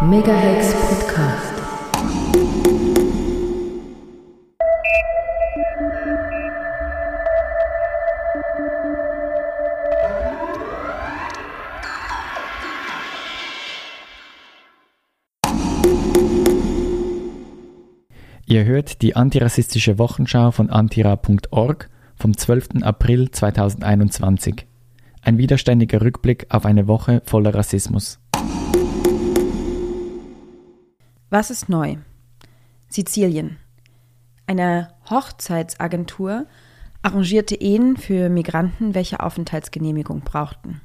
Megahex Podcast. Ihr hört die antirassistische Wochenschau von antira.org vom 12. April 2021. Ein widerständiger Rückblick auf eine Woche voller Rassismus. Was ist neu? Sizilien. Eine Hochzeitsagentur arrangierte Ehen für Migranten, welche Aufenthaltsgenehmigung brauchten.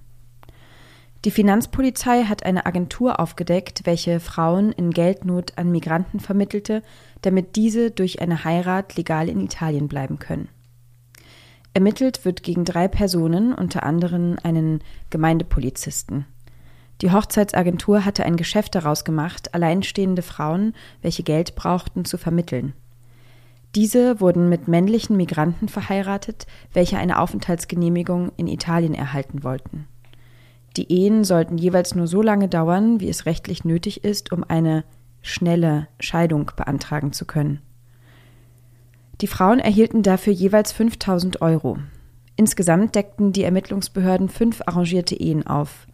Die Finanzpolizei hat eine Agentur aufgedeckt, welche Frauen in Geldnot an Migranten vermittelte, damit diese durch eine Heirat legal in Italien bleiben können. Ermittelt wird gegen drei Personen, unter anderem einen Gemeindepolizisten. Die Hochzeitsagentur hatte ein Geschäft daraus gemacht, alleinstehende Frauen, welche Geld brauchten, zu vermitteln. Diese wurden mit männlichen Migranten verheiratet, welche eine Aufenthaltsgenehmigung in Italien erhalten wollten. Die Ehen sollten jeweils nur so lange dauern, wie es rechtlich nötig ist, um eine schnelle Scheidung beantragen zu können. Die Frauen erhielten dafür jeweils 5000 Euro. Insgesamt deckten die Ermittlungsbehörden fünf arrangierte Ehen auf.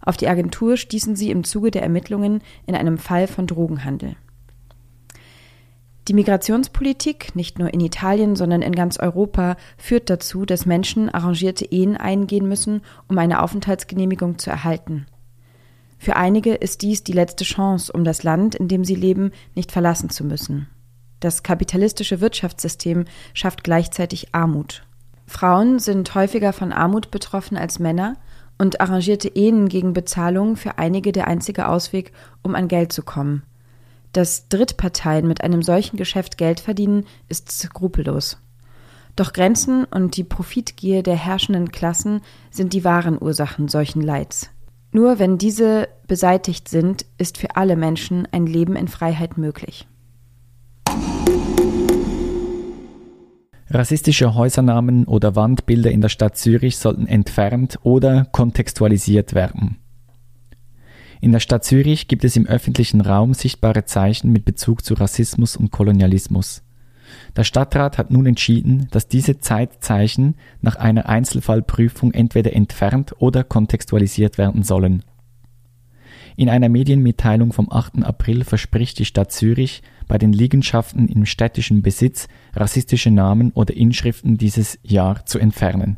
Auf die Agentur stießen sie im Zuge der Ermittlungen in einem Fall von Drogenhandel. Die Migrationspolitik, nicht nur in Italien, sondern in ganz Europa, führt dazu, dass Menschen arrangierte Ehen eingehen müssen, um eine Aufenthaltsgenehmigung zu erhalten. Für einige ist dies die letzte Chance, um das Land, in dem sie leben, nicht verlassen zu müssen. Das kapitalistische Wirtschaftssystem schafft gleichzeitig Armut. Frauen sind häufiger von Armut betroffen als Männer und arrangierte Ehen gegen Bezahlung für einige der einzige Ausweg, um an Geld zu kommen. Dass Drittparteien mit einem solchen Geschäft Geld verdienen, ist skrupellos. Doch Grenzen und die Profitgier der herrschenden Klassen sind die wahren Ursachen solchen Leids. Nur wenn diese beseitigt sind, ist für alle Menschen ein Leben in Freiheit möglich. Rassistische Häusernamen oder Wandbilder in der Stadt Zürich sollten entfernt oder kontextualisiert werden. In der Stadt Zürich gibt es im öffentlichen Raum sichtbare Zeichen mit Bezug zu Rassismus und Kolonialismus. Der Stadtrat hat nun entschieden, dass diese Zeitzeichen nach einer Einzelfallprüfung entweder entfernt oder kontextualisiert werden sollen. In einer Medienmitteilung vom 8. April verspricht die Stadt Zürich, bei den Liegenschaften im städtischen Besitz rassistische Namen oder Inschriften dieses Jahr zu entfernen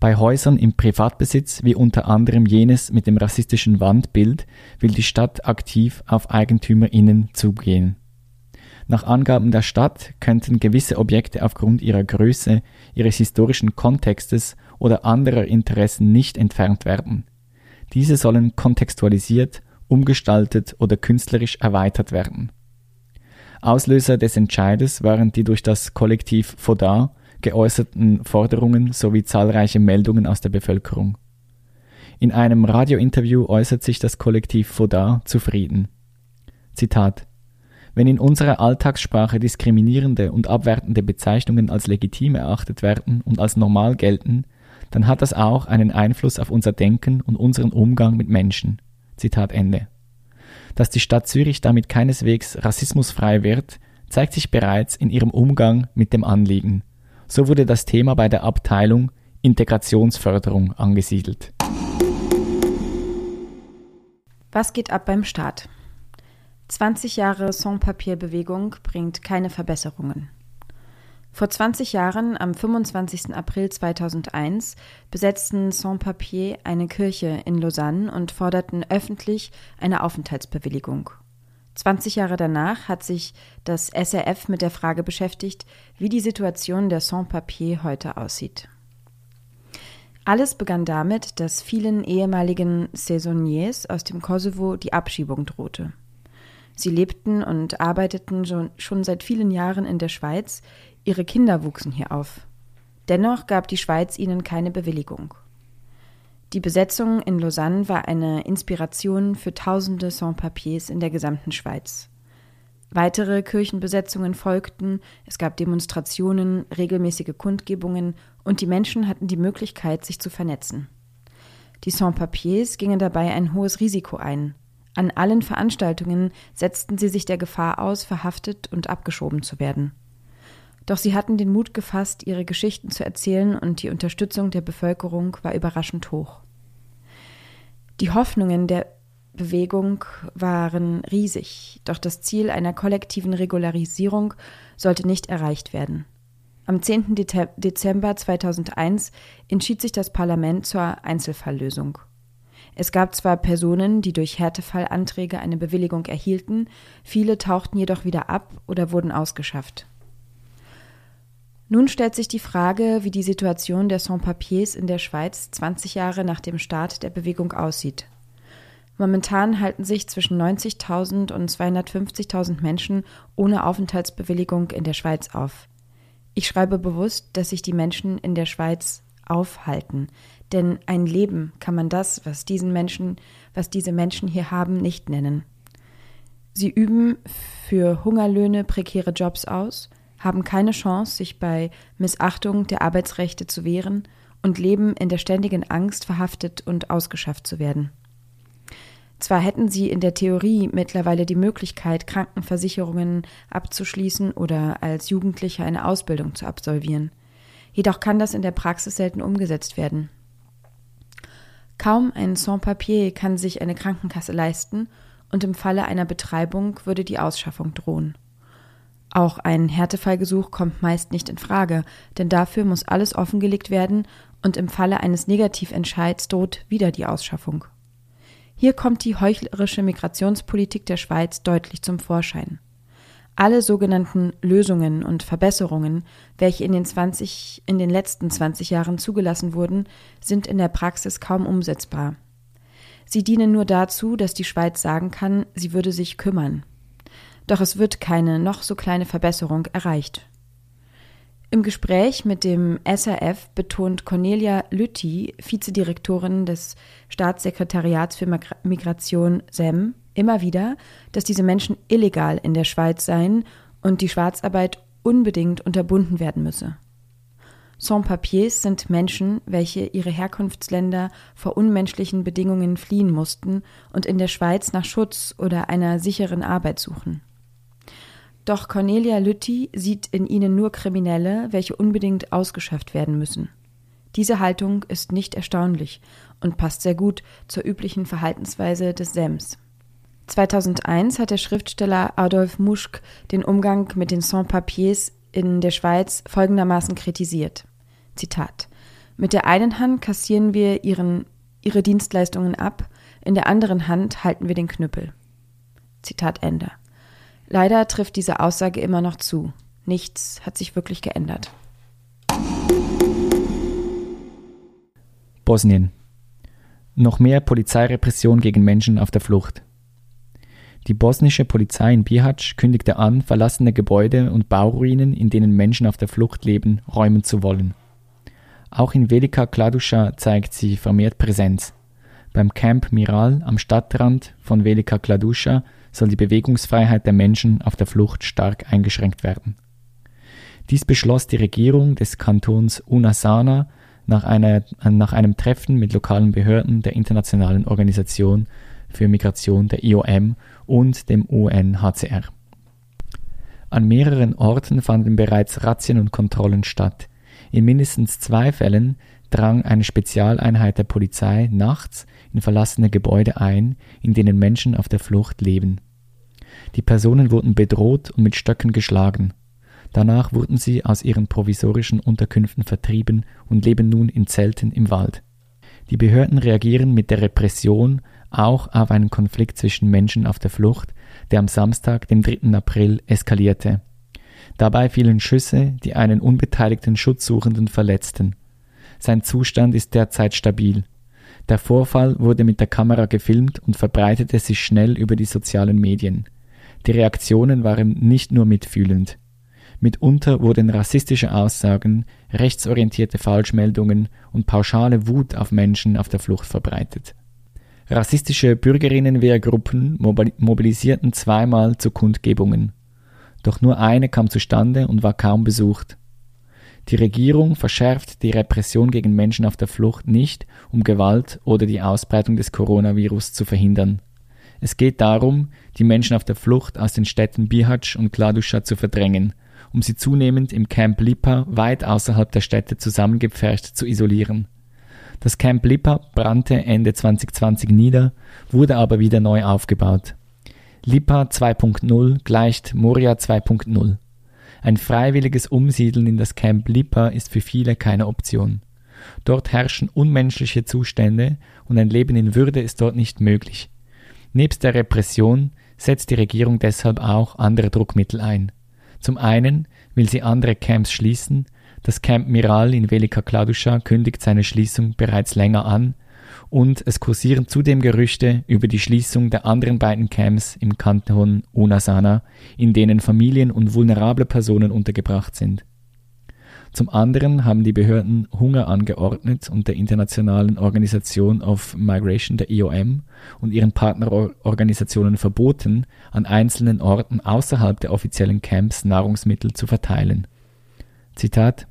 bei Häusern im Privatbesitz, wie unter anderem jenes mit dem rassistischen Wandbild, will die Stadt aktiv auf EigentümerInnen zugehen. Nach Angaben der Stadt könnten gewisse Objekte aufgrund ihrer Größe, ihres historischen Kontextes oder anderer Interessen nicht entfernt werden. Diese sollen kontextualisiert, umgestaltet oder künstlerisch erweitert werden. Auslöser des Entscheides waren die durch das Kollektiv Fodar geäußerten Forderungen sowie zahlreiche Meldungen aus der Bevölkerung. In einem Radiointerview äußert sich das Kollektiv Fodar zufrieden. Zitat Wenn in unserer Alltagssprache diskriminierende und abwertende Bezeichnungen als legitim erachtet werden und als normal gelten, dann hat das auch einen Einfluss auf unser Denken und unseren Umgang mit Menschen. Zitat Ende. Dass die Stadt Zürich damit keineswegs rassismusfrei wird, zeigt sich bereits in ihrem Umgang mit dem Anliegen. So wurde das Thema bei der Abteilung Integrationsförderung angesiedelt. Was geht ab beim Staat? 20 Jahre Sans-Papier-Bewegung bringt keine Verbesserungen. Vor 20 Jahren, am 25. April 2001, besetzten Sans-Papier eine Kirche in Lausanne und forderten öffentlich eine Aufenthaltsbewilligung. 20 Jahre danach hat sich das SRF mit der Frage beschäftigt, wie die Situation der Sans-Papier heute aussieht. Alles begann damit, dass vielen ehemaligen Saisonniers aus dem Kosovo die Abschiebung drohte. Sie lebten und arbeiteten schon seit vielen Jahren in der Schweiz, ihre Kinder wuchsen hier auf. Dennoch gab die Schweiz ihnen keine Bewilligung. Die Besetzung in Lausanne war eine Inspiration für tausende Sans-Papiers in der gesamten Schweiz. Weitere Kirchenbesetzungen folgten, es gab Demonstrationen, regelmäßige Kundgebungen und die Menschen hatten die Möglichkeit, sich zu vernetzen. Die Sans-Papiers gingen dabei ein hohes Risiko ein. An allen Veranstaltungen setzten sie sich der Gefahr aus, verhaftet und abgeschoben zu werden. Doch sie hatten den Mut gefasst, ihre Geschichten zu erzählen, und die Unterstützung der Bevölkerung war überraschend hoch. Die Hoffnungen der Bewegung waren riesig, doch das Ziel einer kollektiven Regularisierung sollte nicht erreicht werden. Am 10. Dezember 2001 entschied sich das Parlament zur Einzelfalllösung. Es gab zwar Personen, die durch Härtefallanträge eine Bewilligung erhielten, viele tauchten jedoch wieder ab oder wurden ausgeschafft. Nun stellt sich die Frage, wie die Situation der Sans-Papiers in der Schweiz 20 Jahre nach dem Start der Bewegung aussieht. Momentan halten sich zwischen 90.000 und 250.000 Menschen ohne Aufenthaltsbewilligung in der Schweiz auf. Ich schreibe bewusst, dass sich die Menschen in der Schweiz aufhalten, denn ein Leben kann man das, was diesen Menschen, was diese Menschen hier haben, nicht nennen. Sie üben für Hungerlöhne prekäre Jobs aus, haben keine Chance, sich bei Missachtung der Arbeitsrechte zu wehren und leben in der ständigen Angst, verhaftet und ausgeschafft zu werden. Zwar hätten sie in der Theorie mittlerweile die Möglichkeit, Krankenversicherungen abzuschließen oder als Jugendliche eine Ausbildung zu absolvieren. Jedoch kann das in der Praxis selten umgesetzt werden. Kaum ein Sans-Papier kann sich eine Krankenkasse leisten und im Falle einer Betreibung würde die Ausschaffung drohen. Auch ein Härtefallgesuch kommt meist nicht in Frage, denn dafür muss alles offengelegt werden und im Falle eines Negativentscheids droht wieder die Ausschaffung. Hier kommt die heuchlerische Migrationspolitik der Schweiz deutlich zum Vorschein. Alle sogenannten Lösungen und Verbesserungen, welche in den, 20, in den letzten 20 Jahren zugelassen wurden, sind in der Praxis kaum umsetzbar. Sie dienen nur dazu, dass die Schweiz sagen kann, sie würde sich kümmern. Doch es wird keine noch so kleine Verbesserung erreicht. Im Gespräch mit dem SRF betont Cornelia Lütti, Vizedirektorin des Staatssekretariats für Migration SEM, immer wieder, dass diese Menschen illegal in der Schweiz seien und die Schwarzarbeit unbedingt unterbunden werden müsse. Sans-Papiers sind Menschen, welche ihre Herkunftsländer vor unmenschlichen Bedingungen fliehen mussten und in der Schweiz nach Schutz oder einer sicheren Arbeit suchen. Doch Cornelia Lütti sieht in ihnen nur Kriminelle, welche unbedingt ausgeschafft werden müssen. Diese Haltung ist nicht erstaunlich und passt sehr gut zur üblichen Verhaltensweise des SEMS. 2001 hat der Schriftsteller Adolf Muschk den Umgang mit den Sans-Papiers in der Schweiz folgendermaßen kritisiert. Zitat: Mit der einen Hand kassieren wir ihren, ihre Dienstleistungen ab, in der anderen Hand halten wir den Knüppel. Zitat Ende. Leider trifft diese Aussage immer noch zu. Nichts hat sich wirklich geändert. Bosnien. Noch mehr Polizeirepression gegen Menschen auf der Flucht. Die bosnische Polizei in Bihać kündigte an, verlassene Gebäude und Bauruinen, in denen Menschen auf der Flucht leben, räumen zu wollen. Auch in Velika Kladuša zeigt sie vermehrt Präsenz. Beim Camp Miral am Stadtrand von Velika Kladuša soll die Bewegungsfreiheit der Menschen auf der Flucht stark eingeschränkt werden. Dies beschloss die Regierung des Kantons Unasana nach, einer, nach einem Treffen mit lokalen Behörden der Internationalen Organisation für Migration der IOM und dem UNHCR. An mehreren Orten fanden bereits Razzien und Kontrollen statt. In mindestens zwei Fällen drang eine Spezialeinheit der Polizei nachts in verlassene Gebäude ein, in denen Menschen auf der Flucht leben. Die Personen wurden bedroht und mit Stöcken geschlagen. Danach wurden sie aus ihren provisorischen Unterkünften vertrieben und leben nun in Zelten im Wald. Die Behörden reagieren mit der Repression auch auf einen Konflikt zwischen Menschen auf der Flucht, der am Samstag, dem 3. April, eskalierte. Dabei fielen Schüsse, die einen unbeteiligten Schutzsuchenden verletzten. Sein Zustand ist derzeit stabil. Der Vorfall wurde mit der Kamera gefilmt und verbreitete sich schnell über die sozialen Medien. Die Reaktionen waren nicht nur mitfühlend. Mitunter wurden rassistische Aussagen, rechtsorientierte Falschmeldungen und pauschale Wut auf Menschen auf der Flucht verbreitet. Rassistische Bürgerinnenwehrgruppen mobilisierten zweimal zu Kundgebungen. Doch nur eine kam zustande und war kaum besucht. Die Regierung verschärft die Repression gegen Menschen auf der Flucht nicht, um Gewalt oder die Ausbreitung des Coronavirus zu verhindern. Es geht darum, die Menschen auf der Flucht aus den Städten Bihać und Kladuscha zu verdrängen, um sie zunehmend im Camp Lipa weit außerhalb der Städte zusammengepfercht zu isolieren. Das Camp Lipa brannte Ende 2020 nieder, wurde aber wieder neu aufgebaut. Lipa 2.0 gleicht Moria 2.0. Ein freiwilliges Umsiedeln in das Camp Lipa ist für viele keine Option. Dort herrschen unmenschliche Zustände und ein Leben in Würde ist dort nicht möglich. Nebst der Repression setzt die Regierung deshalb auch andere Druckmittel ein. Zum einen will sie andere Camps schließen, das Camp Miral in Velika Kladuscha kündigt seine Schließung bereits länger an und es kursieren zudem Gerüchte über die Schließung der anderen beiden Camps im Kanton Unasana, in denen Familien und vulnerable Personen untergebracht sind. Zum anderen haben die Behörden Hunger angeordnet und der Internationalen Organisation of Migration, der IOM, und ihren Partnerorganisationen verboten, an einzelnen Orten außerhalb der offiziellen Camps Nahrungsmittel zu verteilen. Zitat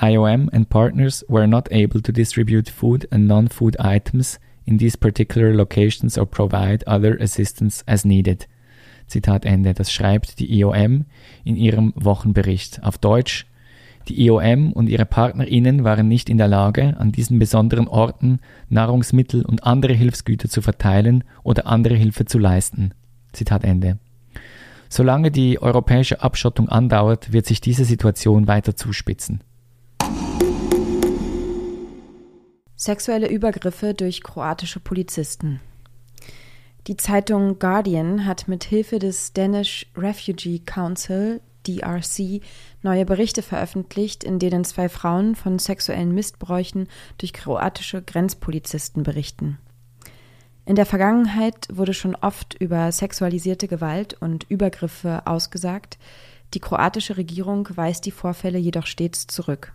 IOM and partners were not able to distribute food and non-food items in these particular locations or provide other assistance as needed. Zitat Ende. Das schreibt die IOM in ihrem Wochenbericht. Auf Deutsch die IOM und ihre PartnerInnen waren nicht in der Lage, an diesen besonderen Orten Nahrungsmittel und andere Hilfsgüter zu verteilen oder andere Hilfe zu leisten. Zitat Ende. Solange die europäische Abschottung andauert, wird sich diese Situation weiter zuspitzen. Sexuelle Übergriffe durch kroatische Polizisten. Die Zeitung Guardian hat mit Hilfe des Danish Refugee Council DRC neue Berichte veröffentlicht, in denen zwei Frauen von sexuellen Missbräuchen durch kroatische Grenzpolizisten berichten. In der Vergangenheit wurde schon oft über sexualisierte Gewalt und Übergriffe ausgesagt, die kroatische Regierung weist die Vorfälle jedoch stets zurück.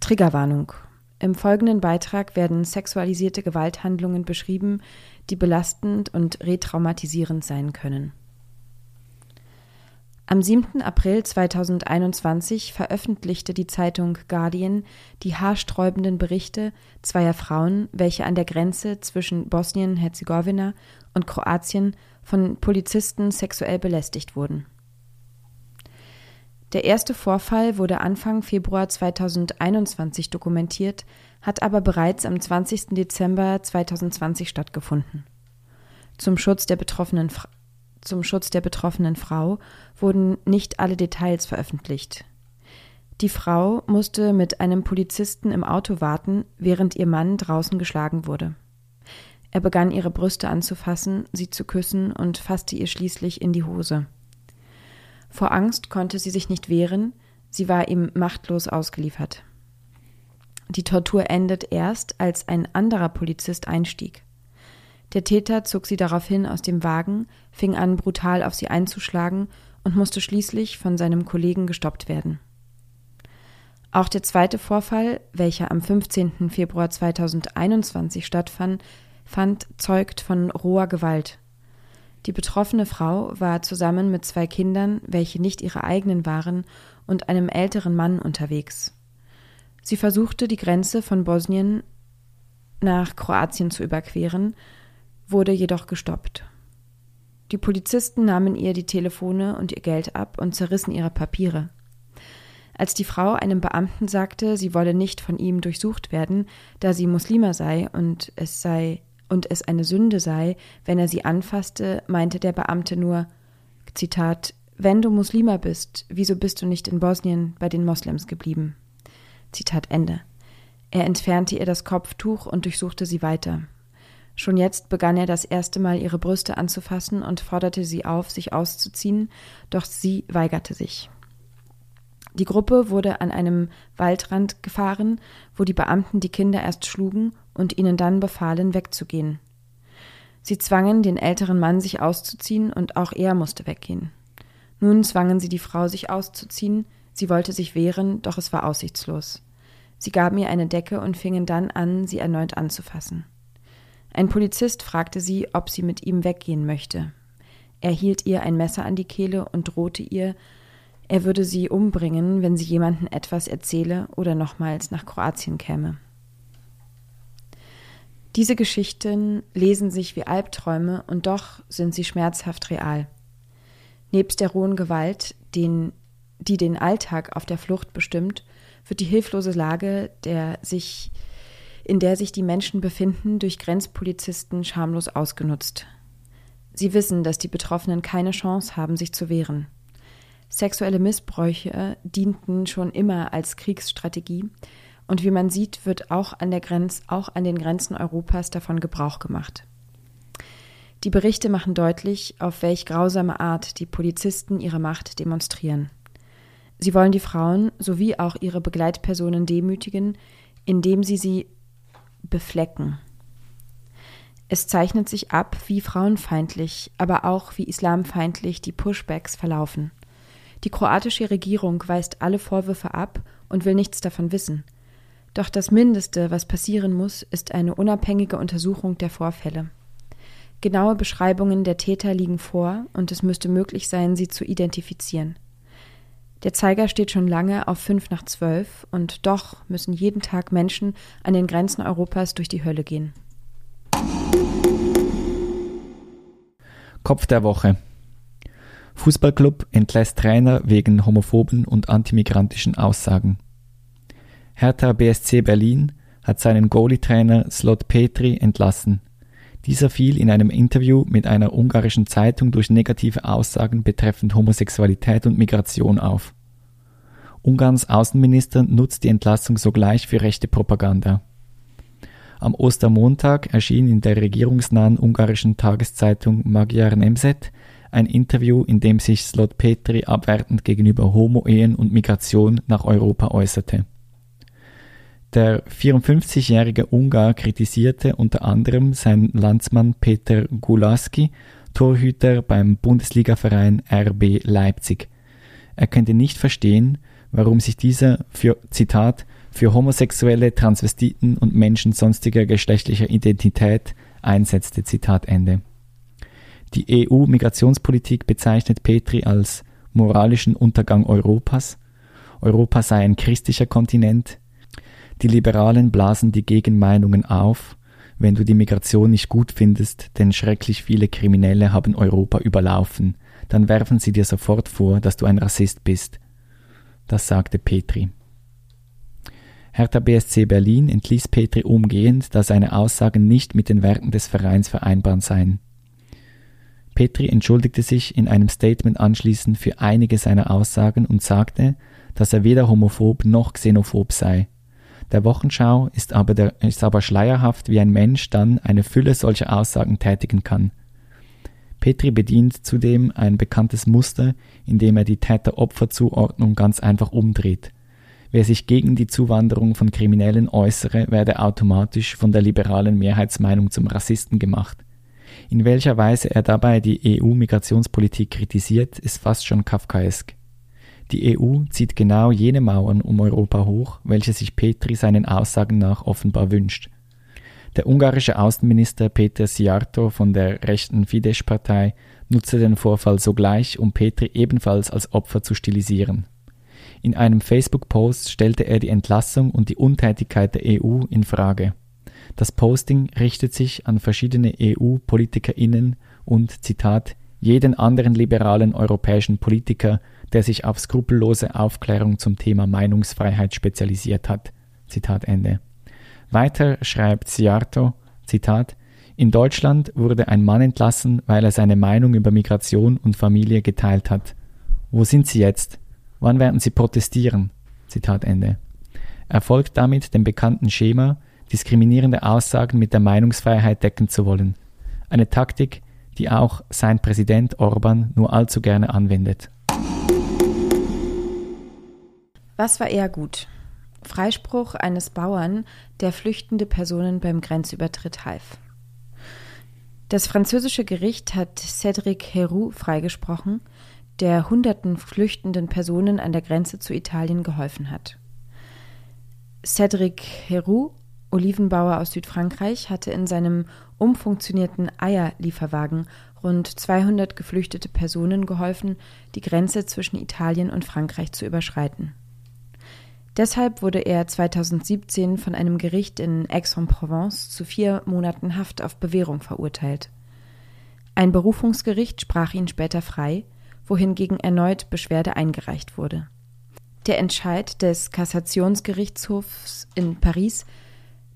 Triggerwarnung. Im folgenden Beitrag werden sexualisierte Gewalthandlungen beschrieben, die belastend und retraumatisierend sein können. Am 7. April 2021 veröffentlichte die Zeitung Guardian die haarsträubenden Berichte zweier Frauen, welche an der Grenze zwischen Bosnien-Herzegowina und Kroatien von Polizisten sexuell belästigt wurden. Der erste Vorfall wurde Anfang Februar 2021 dokumentiert, hat aber bereits am 20. Dezember 2020 stattgefunden. Zum Schutz der betroffenen zum Schutz der betroffenen Frau wurden nicht alle Details veröffentlicht. Die Frau musste mit einem Polizisten im Auto warten, während ihr Mann draußen geschlagen wurde. Er begann ihre Brüste anzufassen, sie zu küssen und fasste ihr schließlich in die Hose. Vor Angst konnte sie sich nicht wehren, sie war ihm machtlos ausgeliefert. Die Tortur endet erst, als ein anderer Polizist einstieg. Der Täter zog sie daraufhin aus dem Wagen, fing an, brutal auf sie einzuschlagen und musste schließlich von seinem Kollegen gestoppt werden. Auch der zweite Vorfall, welcher am 15. Februar 2021 stattfand, fand, zeugt von roher Gewalt. Die betroffene Frau war zusammen mit zwei Kindern, welche nicht ihre eigenen waren, und einem älteren Mann unterwegs. Sie versuchte, die Grenze von Bosnien nach Kroatien zu überqueren, wurde jedoch gestoppt. Die Polizisten nahmen ihr die Telefone und ihr Geld ab und zerrissen ihre Papiere. Als die Frau einem Beamten sagte, sie wolle nicht von ihm durchsucht werden, da sie Muslima sei und es sei und es eine Sünde sei, wenn er sie anfasste, meinte der Beamte nur Zitat Wenn du Muslima bist, wieso bist du nicht in Bosnien bei den Moslems geblieben? Zitat Ende. Er entfernte ihr das Kopftuch und durchsuchte sie weiter. Schon jetzt begann er das erste Mal ihre Brüste anzufassen und forderte sie auf, sich auszuziehen, doch sie weigerte sich. Die Gruppe wurde an einem Waldrand gefahren, wo die Beamten die Kinder erst schlugen und ihnen dann befahlen, wegzugehen. Sie zwangen den älteren Mann, sich auszuziehen, und auch er musste weggehen. Nun zwangen sie die Frau, sich auszuziehen, sie wollte sich wehren, doch es war aussichtslos. Sie gaben ihr eine Decke und fingen dann an, sie erneut anzufassen. Ein Polizist fragte sie, ob sie mit ihm weggehen möchte. Er hielt ihr ein Messer an die Kehle und drohte ihr, er würde sie umbringen, wenn sie jemanden etwas erzähle oder nochmals nach Kroatien käme. Diese Geschichten lesen sich wie Albträume und doch sind sie schmerzhaft real. Nebst der rohen Gewalt, den, die den Alltag auf der Flucht bestimmt, wird die hilflose Lage, der sich, in der sich die Menschen befinden, durch Grenzpolizisten schamlos ausgenutzt. Sie wissen, dass die Betroffenen keine Chance haben, sich zu wehren. Sexuelle Missbräuche dienten schon immer als Kriegsstrategie, und wie man sieht, wird auch an der Grenz, auch an den Grenzen Europas davon Gebrauch gemacht. Die Berichte machen deutlich, auf welch grausame Art die Polizisten ihre Macht demonstrieren. Sie wollen die Frauen sowie auch ihre Begleitpersonen demütigen, indem sie sie beflecken. Es zeichnet sich ab, wie frauenfeindlich, aber auch wie islamfeindlich die Pushbacks verlaufen. Die kroatische Regierung weist alle Vorwürfe ab und will nichts davon wissen. Doch das Mindeste, was passieren muss, ist eine unabhängige Untersuchung der Vorfälle. Genaue Beschreibungen der Täter liegen vor und es müsste möglich sein, sie zu identifizieren. Der Zeiger steht schon lange auf fünf nach zwölf und doch müssen jeden Tag Menschen an den Grenzen Europas durch die Hölle gehen. Kopf der Woche. Fußballclub entlässt Trainer wegen homophoben und antimigrantischen Aussagen. Hertha BSC Berlin hat seinen Goalie-Trainer Slot Petri entlassen. Dieser fiel in einem Interview mit einer ungarischen Zeitung durch negative Aussagen betreffend Homosexualität und Migration auf. Ungarns Außenminister nutzt die Entlassung sogleich für rechte Propaganda. Am Ostermontag erschien in der regierungsnahen ungarischen Tageszeitung Magyar Nemzet ein Interview, in dem sich Slot Petri abwertend gegenüber Homo-Ehen und Migration nach Europa äußerte. Der 54-jährige Ungar kritisierte unter anderem seinen Landsmann Peter Gulaski, Torhüter beim Bundesligaverein RB Leipzig. Er könnte nicht verstehen, warum sich dieser für, Zitat, für Homosexuelle, Transvestiten und Menschen sonstiger geschlechtlicher Identität einsetzte, Zitat Ende. Die EU-Migrationspolitik bezeichnet Petri als moralischen Untergang Europas. Europa sei ein christlicher Kontinent, die Liberalen blasen die Gegenmeinungen auf, wenn du die Migration nicht gut findest, denn schrecklich viele Kriminelle haben Europa überlaufen, dann werfen sie dir sofort vor, dass du ein Rassist bist. Das sagte Petri. Hertha BSC Berlin entließ Petri umgehend, da seine Aussagen nicht mit den Werten des Vereins vereinbar seien. Petri entschuldigte sich in einem Statement anschließend für einige seiner Aussagen und sagte, dass er weder homophob noch xenophob sei. Der Wochenschau ist aber, der, ist aber schleierhaft, wie ein Mensch dann eine Fülle solcher Aussagen tätigen kann. Petri bedient zudem ein bekanntes Muster, indem er die Täter-Opfer-Zuordnung ganz einfach umdreht. Wer sich gegen die Zuwanderung von Kriminellen äußere, werde automatisch von der liberalen Mehrheitsmeinung zum Rassisten gemacht. In welcher Weise er dabei die EU-Migrationspolitik kritisiert, ist fast schon kafkaesk. Die EU zieht genau jene Mauern um Europa hoch, welche sich Petri seinen Aussagen nach offenbar wünscht. Der ungarische Außenminister Peter Siarto von der rechten Fidesz-Partei nutzte den Vorfall sogleich, um Petri ebenfalls als Opfer zu stilisieren. In einem Facebook-Post stellte er die Entlassung und die Untätigkeit der EU in Frage. Das Posting richtet sich an verschiedene EU-PolitikerInnen und, Zitat, jeden anderen liberalen europäischen Politiker, der sich auf skrupellose Aufklärung zum Thema Meinungsfreiheit spezialisiert hat. Zitat Ende. Weiter schreibt Siarto, Zitat, in Deutschland wurde ein Mann entlassen, weil er seine Meinung über Migration und Familie geteilt hat. Wo sind Sie jetzt? Wann werden Sie protestieren? Zitat Ende. Er folgt damit dem bekannten Schema, diskriminierende Aussagen mit der Meinungsfreiheit decken zu wollen. Eine Taktik, die auch sein Präsident Orban nur allzu gerne anwendet. Was war eher gut? Freispruch eines Bauern, der flüchtende Personen beim Grenzübertritt half. Das französische Gericht hat Cédric Heroux freigesprochen, der hunderten flüchtenden Personen an der Grenze zu Italien geholfen hat. Cédric Heroux, Olivenbauer aus Südfrankreich, hatte in seinem umfunktionierten Eierlieferwagen rund 200 geflüchtete Personen geholfen, die Grenze zwischen Italien und Frankreich zu überschreiten. Deshalb wurde er 2017 von einem Gericht in Aix-en-Provence zu vier Monaten Haft auf Bewährung verurteilt. Ein Berufungsgericht sprach ihn später frei, wohingegen erneut Beschwerde eingereicht wurde. Der Entscheid des Kassationsgerichtshofs in Paris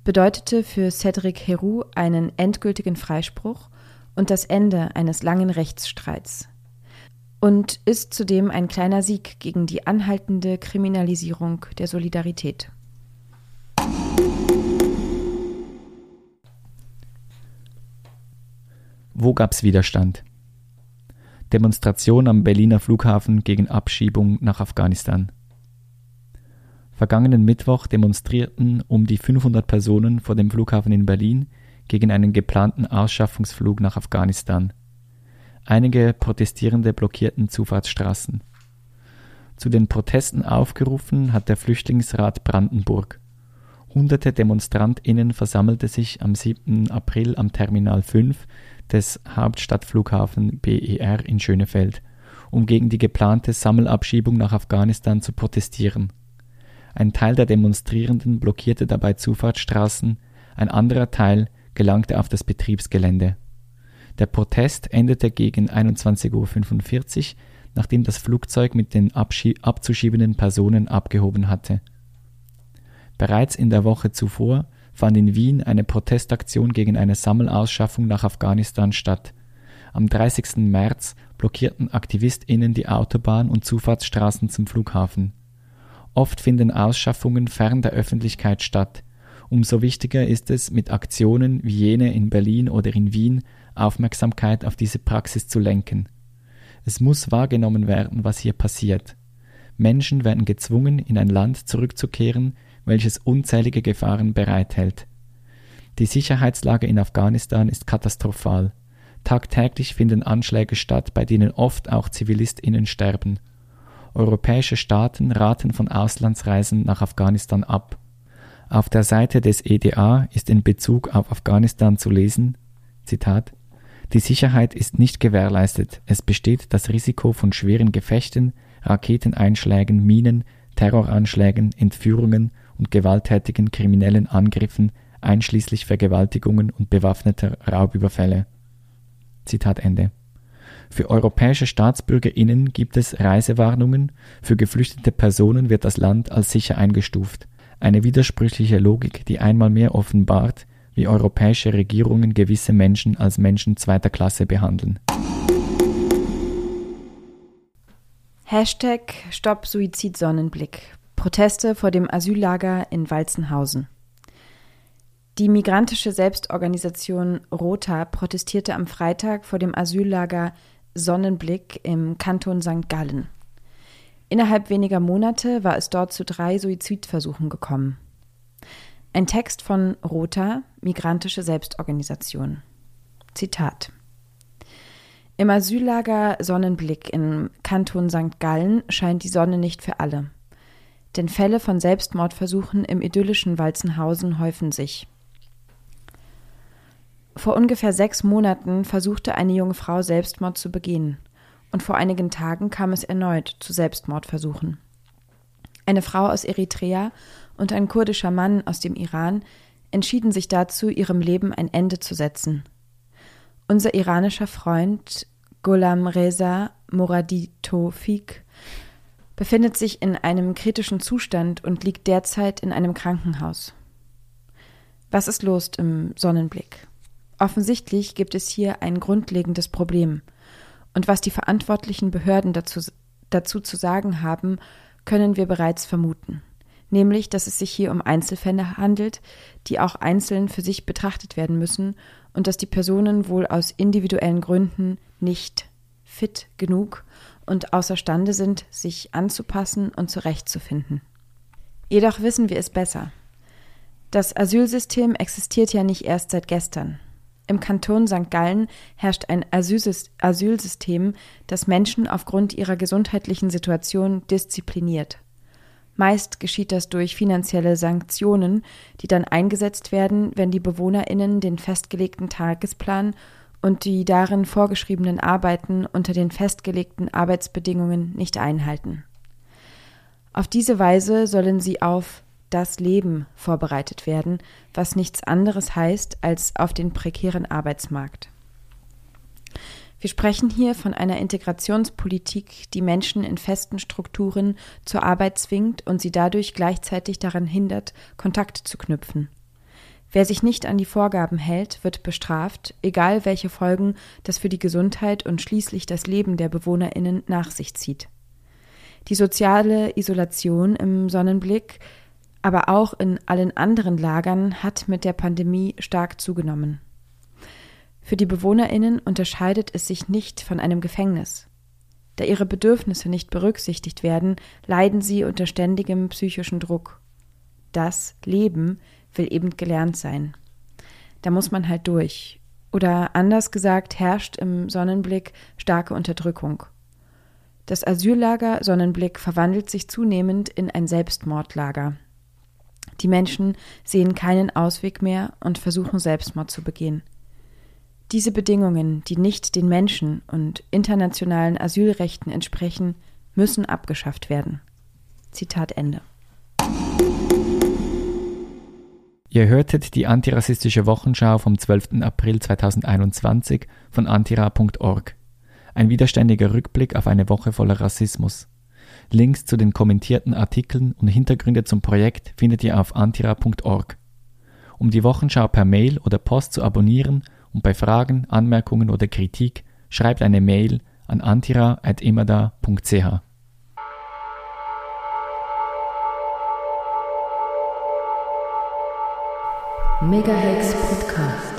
bedeutete für Cédric Heroux einen endgültigen Freispruch und das Ende eines langen Rechtsstreits und ist zudem ein kleiner Sieg gegen die anhaltende Kriminalisierung der Solidarität. Wo gab's Widerstand? Demonstration am Berliner Flughafen gegen Abschiebung nach Afghanistan. Vergangenen Mittwoch demonstrierten um die 500 Personen vor dem Flughafen in Berlin gegen einen geplanten Ausschaffungsflug nach Afghanistan. Einige Protestierende blockierten Zufahrtsstraßen. Zu den Protesten aufgerufen hat der Flüchtlingsrat Brandenburg. Hunderte DemonstrantInnen versammelte sich am 7. April am Terminal 5 des Hauptstadtflughafen BER in Schönefeld, um gegen die geplante Sammelabschiebung nach Afghanistan zu protestieren. Ein Teil der Demonstrierenden blockierte dabei Zufahrtsstraßen, ein anderer Teil gelangte auf das Betriebsgelände. Der Protest endete gegen 21.45 Uhr, nachdem das Flugzeug mit den abzuschiebenden Personen abgehoben hatte. Bereits in der Woche zuvor fand in Wien eine Protestaktion gegen eine Sammelausschaffung nach Afghanistan statt. Am 30. März blockierten AktivistInnen die Autobahn und Zufahrtsstraßen zum Flughafen. Oft finden Ausschaffungen fern der Öffentlichkeit statt. Umso wichtiger ist es, mit Aktionen wie jene in Berlin oder in Wien Aufmerksamkeit auf diese Praxis zu lenken. Es muss wahrgenommen werden, was hier passiert. Menschen werden gezwungen, in ein Land zurückzukehren, welches unzählige Gefahren bereithält. Die Sicherheitslage in Afghanistan ist katastrophal. Tagtäglich finden Anschläge statt, bei denen oft auch Zivilistinnen sterben. Europäische Staaten raten von Auslandsreisen nach Afghanistan ab. Auf der Seite des EDA ist in Bezug auf Afghanistan zu lesen, Zitat, die Sicherheit ist nicht gewährleistet. Es besteht das Risiko von schweren Gefechten, Raketeneinschlägen, Minen, Terroranschlägen, Entführungen und gewalttätigen kriminellen Angriffen, einschließlich Vergewaltigungen und bewaffneter Raubüberfälle. Zitat Ende. Für europäische StaatsbürgerInnen gibt es Reisewarnungen, für geflüchtete Personen wird das Land als sicher eingestuft. Eine widersprüchliche Logik, die einmal mehr offenbart, wie europäische Regierungen gewisse Menschen als Menschen zweiter Klasse behandeln. Hashtag Stopp Suizid Sonnenblick. Proteste vor dem Asyllager in Walzenhausen. Die migrantische Selbstorganisation Rota protestierte am Freitag vor dem Asyllager Sonnenblick im Kanton St. Gallen. Innerhalb weniger Monate war es dort zu drei Suizidversuchen gekommen. Ein Text von Rota, migrantische Selbstorganisation. Zitat. Im Asyllager Sonnenblick im Kanton St. Gallen scheint die Sonne nicht für alle. Denn Fälle von Selbstmordversuchen im idyllischen Walzenhausen häufen sich. Vor ungefähr sechs Monaten versuchte eine junge Frau Selbstmord zu begehen, und vor einigen Tagen kam es erneut zu Selbstmordversuchen. Eine Frau aus Eritrea und ein kurdischer Mann aus dem Iran entschieden sich dazu, ihrem Leben ein Ende zu setzen. Unser iranischer Freund Gholam Reza Moradi Tofik befindet sich in einem kritischen Zustand und liegt derzeit in einem Krankenhaus. Was ist los im Sonnenblick? Offensichtlich gibt es hier ein grundlegendes Problem. Und was die verantwortlichen Behörden dazu, dazu zu sagen haben, können wir bereits vermuten. Nämlich, dass es sich hier um Einzelfälle handelt, die auch einzeln für sich betrachtet werden müssen und dass die Personen wohl aus individuellen Gründen nicht fit genug und außerstande sind, sich anzupassen und zurechtzufinden. Jedoch wissen wir es besser. Das Asylsystem existiert ja nicht erst seit gestern. Im Kanton St. Gallen herrscht ein Asylsystem, das Menschen aufgrund ihrer gesundheitlichen Situation diszipliniert. Meist geschieht das durch finanzielle Sanktionen, die dann eingesetzt werden, wenn die Bewohnerinnen den festgelegten Tagesplan und die darin vorgeschriebenen Arbeiten unter den festgelegten Arbeitsbedingungen nicht einhalten. Auf diese Weise sollen sie auf das Leben vorbereitet werden, was nichts anderes heißt als auf den prekären Arbeitsmarkt. Wir sprechen hier von einer Integrationspolitik, die Menschen in festen Strukturen zur Arbeit zwingt und sie dadurch gleichzeitig daran hindert, Kontakt zu knüpfen. Wer sich nicht an die Vorgaben hält, wird bestraft, egal welche Folgen das für die Gesundheit und schließlich das Leben der Bewohnerinnen nach sich zieht. Die soziale Isolation im Sonnenblick, aber auch in allen anderen Lagern hat mit der Pandemie stark zugenommen. Für die Bewohnerinnen unterscheidet es sich nicht von einem Gefängnis. Da ihre Bedürfnisse nicht berücksichtigt werden, leiden sie unter ständigem psychischen Druck. Das Leben will eben gelernt sein. Da muss man halt durch. Oder anders gesagt herrscht im Sonnenblick starke Unterdrückung. Das Asyllager Sonnenblick verwandelt sich zunehmend in ein Selbstmordlager. Die Menschen sehen keinen Ausweg mehr und versuchen Selbstmord zu begehen. Diese Bedingungen, die nicht den Menschen und internationalen Asylrechten entsprechen, müssen abgeschafft werden. Zitat Ende. Ihr hörtet die antirassistische Wochenschau vom 12. April 2021 von antira.org. Ein widerständiger Rückblick auf eine Woche voller Rassismus. Links zu den kommentierten Artikeln und Hintergründe zum Projekt findet ihr auf antira.org. Um die Wochenschau per Mail oder Post zu abonnieren und bei Fragen, Anmerkungen oder Kritik schreibt eine Mail an antira.imada.ch. Megahex Podcast.